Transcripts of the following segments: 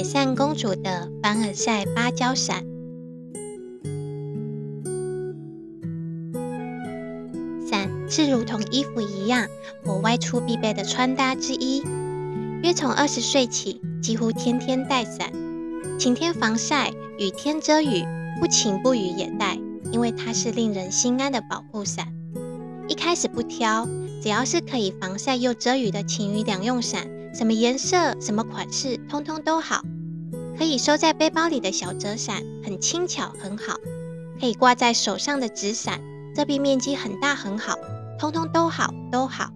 铁扇公主的凡尔赛芭蕉伞。伞是如同衣服一样，我外出必备的穿搭之一。约从二十岁起，几乎天天带伞，晴天防晒，雨天遮雨，不晴不雨也带，因为它是令人心安的保护伞。一开始不挑，只要是可以防晒又遮雨的晴雨两用伞，什么颜色、什么款式，通通都好。可以收在背包里的小折伞，很轻巧，很好。可以挂在手上的纸伞，遮蔽面积很大，很好，通通都好，都好。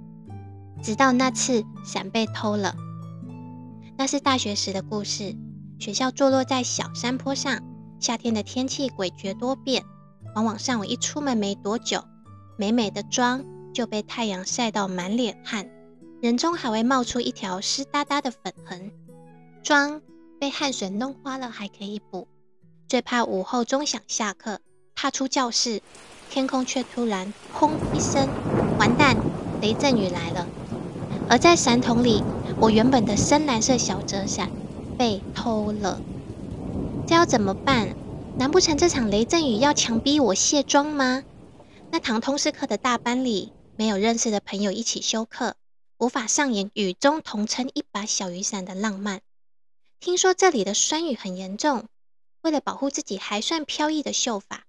直到那次伞被偷了，那是大学时的故事。学校坐落在小山坡上，夏天的天气诡谲多变，往往上午一出门没多久。美美的妆就被太阳晒到满脸汗，人中还会冒出一条湿哒哒的粉痕。妆被汗水弄花了还可以补，最怕午后钟响下课，踏出教室，天空却突然轰一声，完蛋，雷阵雨来了。而在伞筒里，我原本的深蓝色小折伞被偷了，这要怎么办？难不成这场雷阵雨要强逼我卸妆吗？那堂通识课的大班里，没有认识的朋友一起修课，无法上演雨中同撑一把小雨伞的浪漫。听说这里的酸雨很严重，为了保护自己还算飘逸的秀发，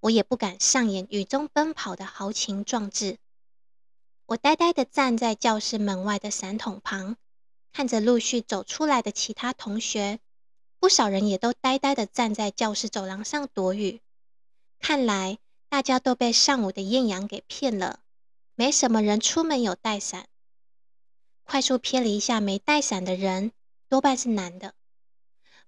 我也不敢上演雨中奔跑的豪情壮志。我呆呆地站在教室门外的伞筒旁，看着陆续走出来的其他同学，不少人也都呆呆地站在教室走廊上躲雨。看来。大家都被上午的艳阳给骗了，没什么人出门有带伞。快速瞥了一下没带伞的人，多半是男的。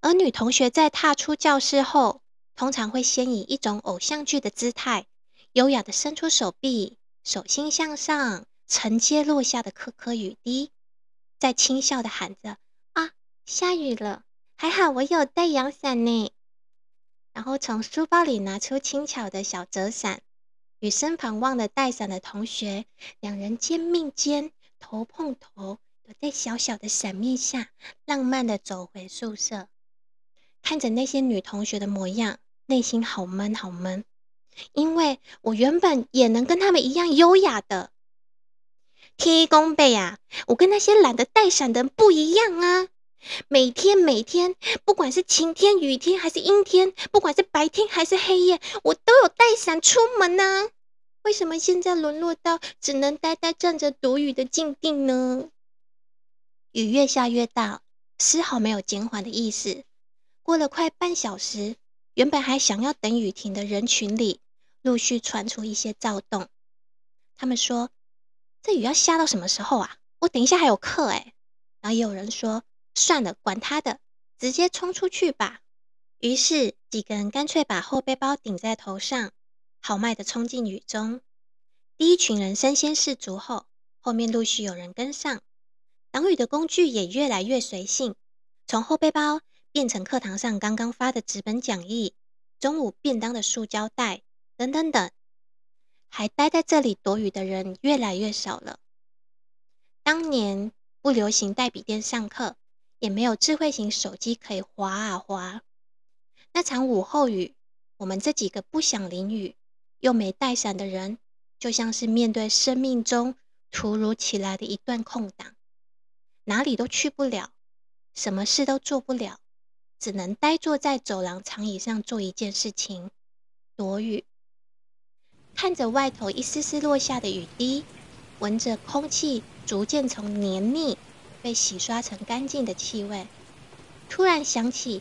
而女同学在踏出教室后，通常会先以一种偶像剧的姿态，优雅地伸出手臂，手心向上承接落下的颗颗雨滴，再轻笑地喊着：“啊，下雨了，还好我有带阳伞呢。”然后从书包里拿出轻巧的小折伞，与身旁忘了带伞的同学，两人肩并肩，头碰头，躲在小小的伞面下，浪漫地走回宿舍。看着那些女同学的模样，内心好闷好闷，因为我原本也能跟她们一样优雅的。天公伯啊，我跟那些懒得带伞的人不一样啊！每天每天，不管是晴天、雨天还是阴天，不管是白天还是黑夜，我都有带伞出门呢。为什么现在沦落到只能呆呆站着躲雨的境地呢？雨越下越大，丝毫没有减缓的意思。过了快半小时，原本还想要等雨停的人群里，陆续传出一些躁动。他们说：“这雨要下到什么时候啊？我等一下还有课哎。”然后也有人说。算了，管他的，直接冲出去吧。于是几个人干脆把后背包顶在头上，豪迈的冲进雨中。第一群人身先士卒后，后面陆续有人跟上。挡雨的工具也越来越随性，从后背包变成课堂上刚刚发的纸本讲义、中午便当的塑胶袋等等等。还待在这里躲雨的人越来越少了。当年不流行带笔电上课。也没有智慧型手机可以滑啊滑。那场午后雨，我们这几个不想淋雨又没带伞的人，就像是面对生命中突如其来的一段空档，哪里都去不了，什么事都做不了，只能呆坐在走廊长椅上做一件事情：躲雨。看着外头一丝丝落下的雨滴，闻着空气逐渐从黏腻。被洗刷成干净的气味，突然想起，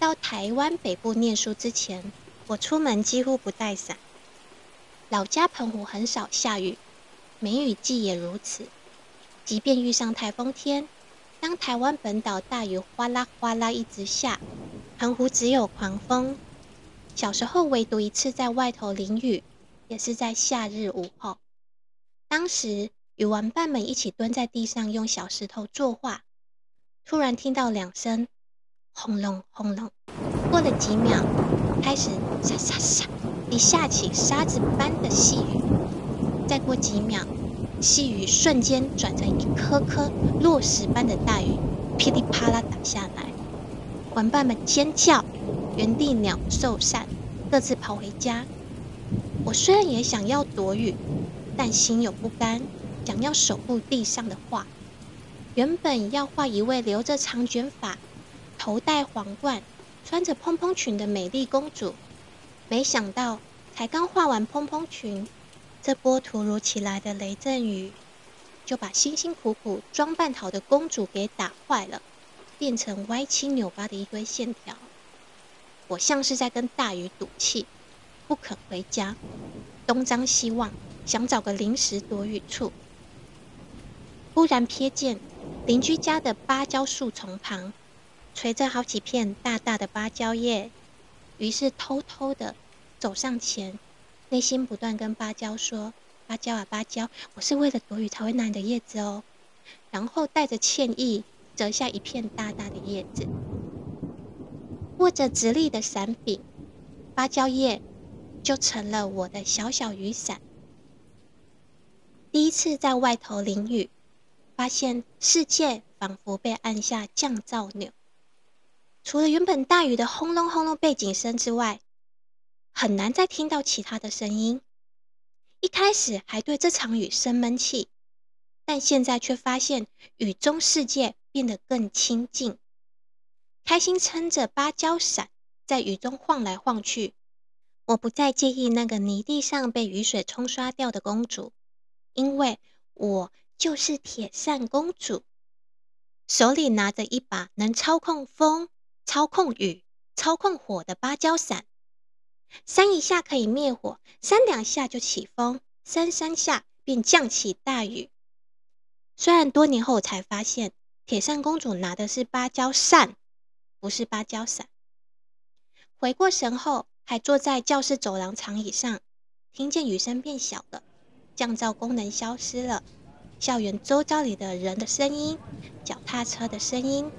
到台湾北部念书之前，我出门几乎不带伞。老家澎湖很少下雨，梅雨季也如此。即便遇上台风天，当台湾本岛大雨哗啦哗啦一直下，澎湖只有狂风。小时候唯独一次在外头淋雨，也是在夏日午后，当时。与玩伴们一起蹲在地上用小石头作画，突然听到两声轰隆轰隆，过了几秒，开始沙沙沙一下起沙子般的细雨，再过几秒，细雨瞬间转成一颗颗落石般的大雨，噼里啪啦打下来。玩伴们尖叫，原地鸟兽散，各自跑回家。我虽然也想要躲雨，但心有不甘，想要守护地上的画。原本要画一位留着长卷发、头戴皇冠、穿着蓬蓬裙的美丽公主，没想到才刚画完蓬蓬裙，这波突如其来的雷阵雨就把辛辛苦苦装扮好的公主给打坏了，变成歪七扭八的一堆线条。我像是在跟大雨赌气，不肯回家，东张西望，想找个临时躲雨处。忽然瞥见邻居家的芭蕉树丛旁，垂着好几片大大的芭蕉叶，于是偷偷的走上前，内心不断跟芭蕉说：“芭蕉啊芭蕉，我是为了躲雨才会拿你的叶子哦。”然后带着歉意折下一片大大的叶子。握着直立的伞柄，芭蕉叶就成了我的小小雨伞。第一次在外头淋雨，发现世界仿佛被按下降噪钮。除了原本大雨的轰隆轰隆背景声之外，很难再听到其他的声音。一开始还对这场雨生闷气，但现在却发现雨中世界变得更清静。开心撑着芭蕉伞在雨中晃来晃去，我不再介意那个泥地上被雨水冲刷掉的公主，因为我就是铁扇公主，手里拿着一把能操控风、操控雨、操控火的芭蕉伞，扇一下可以灭火，扇两下就起风，扇三下便降起大雨。虽然多年后才发现，铁扇公主拿的是芭蕉扇。不是芭蕉伞。回过神后，还坐在教室走廊长椅上，听见雨声变小了，降噪功能消失了，校园周遭里的人的声音、脚踏车的声音、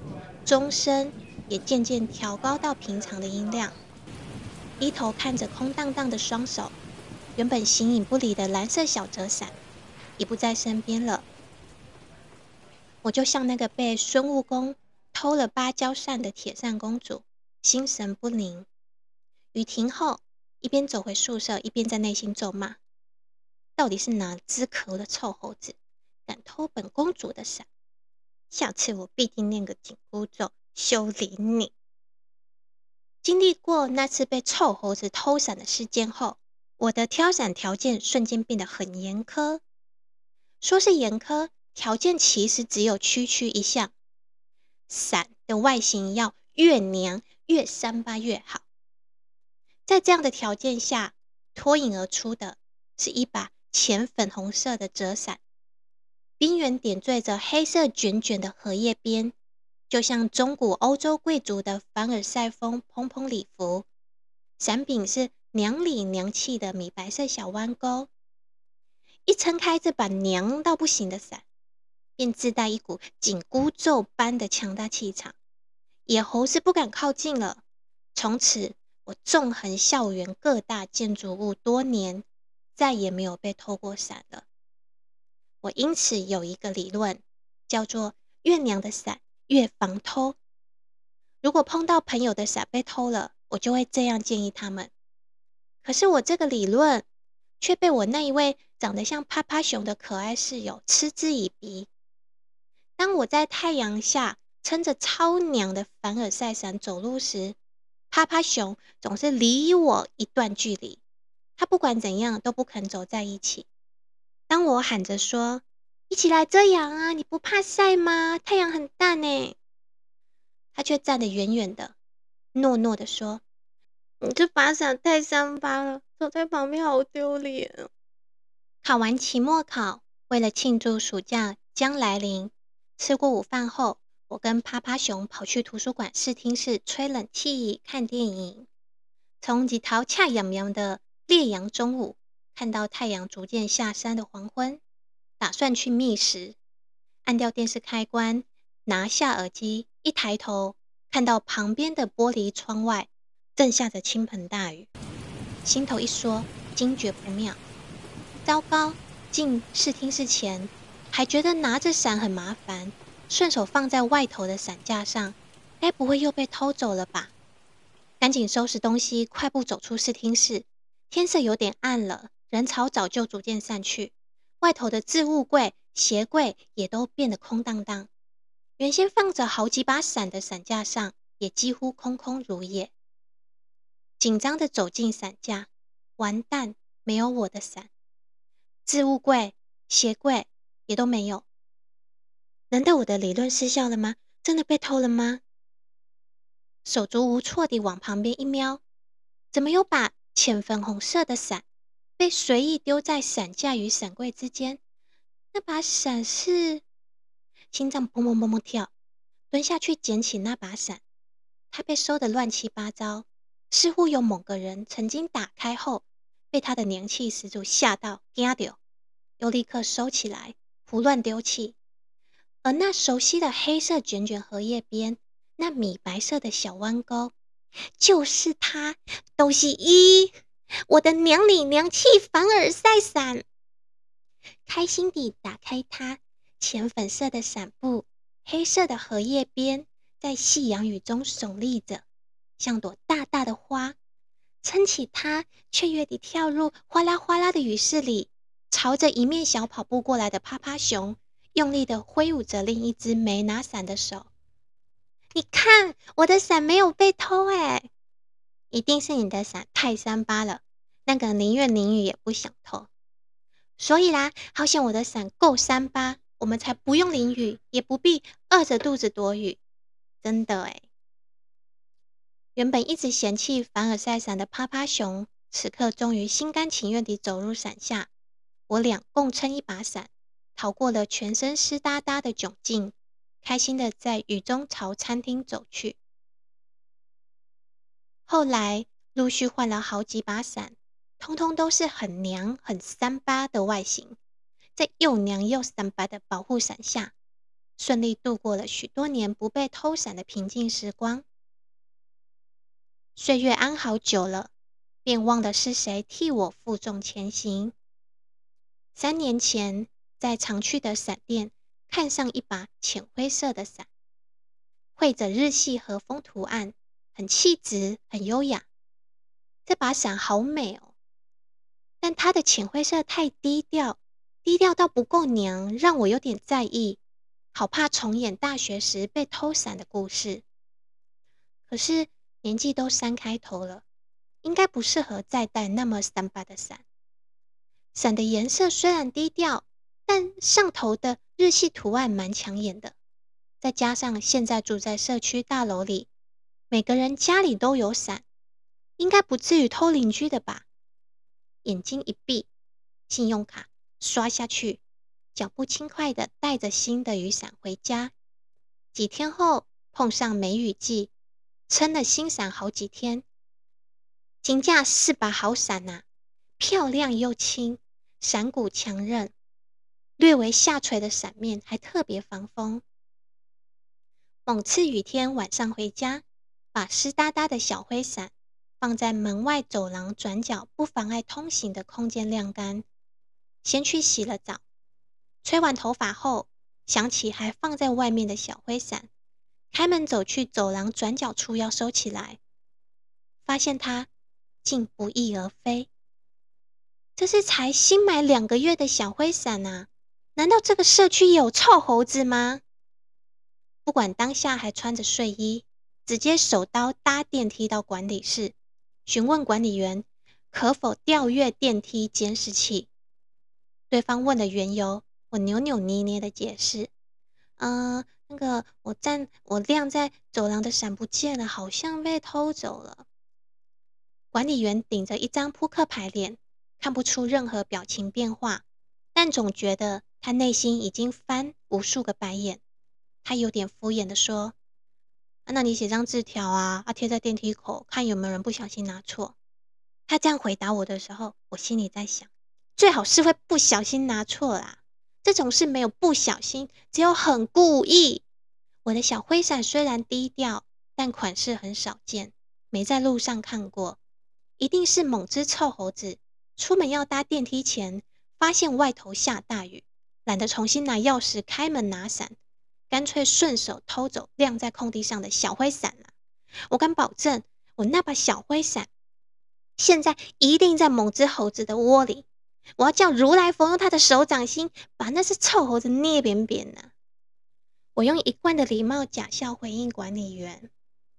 钟声也渐渐调高到平常的音量。低头看着空荡荡的双手，原本形影不离的蓝色小折伞，已不在身边了。我就像那个被孙悟空。偷了芭蕉扇的铁扇公主，心神不宁。雨停后，一边走回宿舍，一边在内心咒骂：“到底是哪只可恶的臭猴子，敢偷本公主的伞？下次我必定念个紧箍咒修理你！”经历过那次被臭猴子偷伞的事件后，我的挑伞条件瞬间变得很严苛。说是严苛，条件其实只有区区一项。伞的外形要越娘越三八越好。在这样的条件下，脱颖而出的是一把浅粉红色的折伞，边缘点缀着黑色卷卷的荷叶边，就像中古欧洲贵族的凡尔赛风蓬蓬礼服。伞柄是娘里娘气的米白色小弯钩。一撑开这把娘到不行的伞。便自带一股紧箍咒般的强大气场，野猴是不敢靠近了。从此，我纵横校园各大建筑物多年，再也没有被偷过伞了。我因此有一个理论，叫做“月娘的伞越防偷”。如果碰到朋友的伞被偷了，我就会这样建议他们。可是我这个理论却被我那一位长得像趴趴熊的可爱室友嗤之以鼻。当我在太阳下撑着超娘的凡尔赛伞走路时，趴趴熊总是离我一段距离。他不管怎样都不肯走在一起。当我喊着说：“一起来遮阳啊，你不怕晒吗？太阳很大呢。”他却站得远远的，诺诺的说：“你这把伞太三八了，走在旁边好丢脸。”考完期末考，为了庆祝暑假将来临。吃过午饭后，我跟趴趴熊跑去图书馆视听室吹冷气、看电影。从几头恰洋洋的烈阳中午，看到太阳逐渐下山的黄昏，打算去觅食。按掉电视开关，拿下耳机，一抬头看到旁边的玻璃窗外正下着倾盆大雨，心头一缩，惊觉不妙。糟糕！进视听室前。还觉得拿着伞很麻烦，顺手放在外头的伞架上，该不会又被偷走了吧？赶紧收拾东西，快步走出视听室。天色有点暗了，人潮早就逐渐散去，外头的置物柜、鞋柜也都变得空荡荡。原先放着好几把伞的伞架上，也几乎空空如也。紧张地走进伞架，完蛋，没有我的伞。置物柜、鞋柜也都没有。难道我的理论失效了吗？真的被偷了吗？手足无措地往旁边一瞄，怎么有把浅粉红色的伞被随意丢在伞架与伞柜之间？那把伞是……心脏砰砰砰砰跳，蹲下去捡起那把伞，它被收得乱七八糟。似乎有某个人曾经打开后，被他的年气十足吓到，惊掉，又立刻收起来，胡乱丢弃。而那熟悉的黑色卷卷荷叶边，那米白色的小弯钩，就是它，都是一，我的娘里娘气凡尔赛伞。开心地打开它，浅粉色的伞布，黑色的荷叶边，在夕阳雨中耸立着。像朵大大的花，撑起它，雀跃地跳入哗啦哗啦的雨势里，朝着迎面小跑步过来的趴趴熊，用力地挥舞着另一只没拿伞的手。你看，我的伞没有被偷哎！一定是你的伞太三八了，那个宁愿淋雨也不想偷。所以啦，好险我的伞够三八，我们才不用淋雨，也不必饿着肚子躲雨。真的哎。原本一直嫌弃凡尔赛伞的趴趴熊，此刻终于心甘情愿地走入伞下。我俩共撑一把伞，逃过了全身湿哒哒的窘境，开心地在雨中朝餐厅走去。后来陆续换了好几把伞，通通都是很娘、很三八的外形，在又娘又三八的保护伞下，顺利度过了许多年不被偷伞的平静时光。岁月安好久了，便忘了是谁替我负重前行。三年前，在常去的伞店看上一把浅灰色的伞，绘着日系和风图案，很气质，很优雅。这把伞好美哦，但它的浅灰色太低调，低调到不够娘，让我有点在意，好怕重演大学时被偷伞的故事。可是。年纪都三开头了，应该不适合再带那么三八的伞。伞的颜色虽然低调，但上头的日系图案蛮抢眼的。再加上现在住在社区大楼里，每个人家里都有伞，应该不至于偷邻居的吧？眼睛一闭，信用卡刷下去，脚步轻快的带着新的雨伞回家。几天后碰上梅雨季。撑了新伞好几天，金价是把好伞呐、啊，漂亮又轻，伞骨强韧，略微下垂的伞面还特别防风。某次雨天晚上回家，把湿哒哒的小灰伞放在门外走廊转角不妨碍通行的空间晾干，先去洗了澡，吹完头发后，想起还放在外面的小灰伞。开门走去走廊转角处要收起来，发现它竟不翼而飞。这是才新买两个月的小灰伞啊！难道这个社区有臭猴子吗？不管当下还穿着睡衣，直接手刀搭电梯到管理室，询问管理员可否调阅电梯监视器。对方问了缘由，我扭扭捏捏的解释：“嗯。”那个我站我晾在走廊的伞不见了，好像被偷走了。管理员顶着一张扑克牌脸，看不出任何表情变化，但总觉得他内心已经翻无数个白眼。他有点敷衍的说：“那你写张字条啊，啊贴在电梯口，看有没有人不小心拿错。”他这样回答我的时候，我心里在想，最好是会不小心拿错啦。这种事没有不小心，只有很故意。我的小灰伞虽然低调，但款式很少见，没在路上看过。一定是某只臭猴子出门要搭电梯前，发现外头下大雨，懒得重新拿钥匙开门拿伞，干脆顺手偷走晾在空地上的小灰伞了。我敢保证，我那把小灰伞现在一定在某只猴子的窝里。我要叫如来佛用他的手掌心把那只臭猴子捏扁扁呢。我用一贯的礼貌假笑回应管理员：“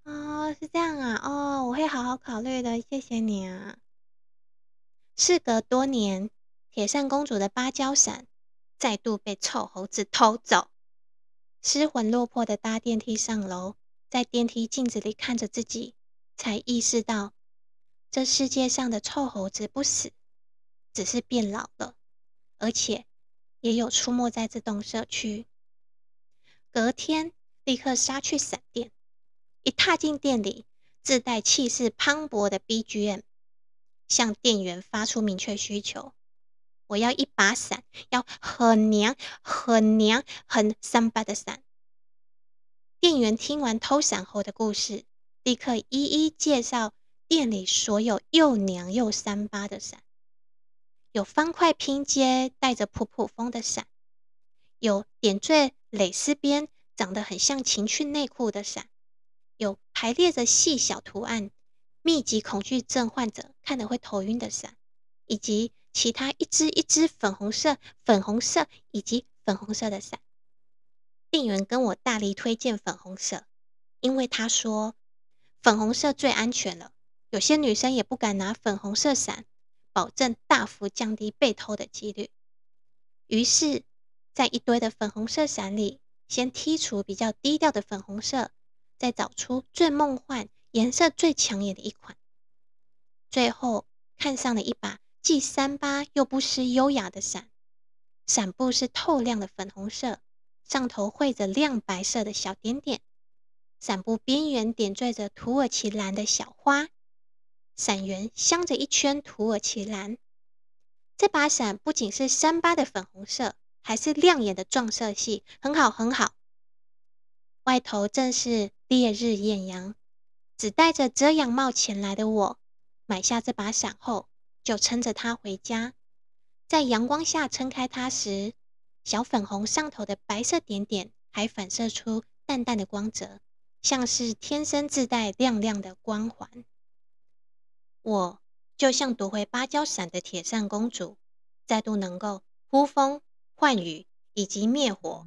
哦，是这样啊，哦，我会好好考虑的，谢谢你啊。”事隔多年，铁扇公主的芭蕉伞再度被臭猴子偷走，失魂落魄的搭电梯上楼，在电梯镜子里看着自己，才意识到这世界上的臭猴子不死。只是变老了，而且也有出没在这栋社区。隔天立刻杀去闪电，一踏进店里，自带气势磅礴的 BGM，向店员发出明确需求：我要一把伞，要很娘、很娘、很三八的伞。店员听完偷伞后的故事，立刻一一介绍店里所有又娘又三八的伞。有方块拼接、带着普普风的伞，有点缀蕾丝边、长得很像情趣内裤的伞，有排列着细小图案、密集恐惧症患者看了会头晕的伞，以及其他一只一只粉红色、粉红色以及粉红色的伞。店员跟我大力推荐粉红色，因为他说粉红色最安全了，有些女生也不敢拿粉红色伞。保证大幅降低被偷的几率。于是，在一堆的粉红色伞里，先剔除比较低调的粉红色，再找出最梦幻、颜色最抢眼的一款。最后，看上了一把既三八又不失优雅的伞。伞布是透亮的粉红色，上头绘着亮白色的小点点。伞布边缘点缀着土耳其蓝的小花。伞缘镶着一圈土耳其蓝，这把伞不仅是三八的粉红色，还是亮眼的撞色系，很好很好。外头正是烈日艳阳，只戴着遮阳帽前来的我，买下这把伞后，就撑着它回家。在阳光下撑开它时，小粉红上头的白色点点还反射出淡淡的光泽，像是天生自带亮亮的光环。我就像夺回芭蕉伞的铁扇公主，再度能够呼风唤雨以及灭火。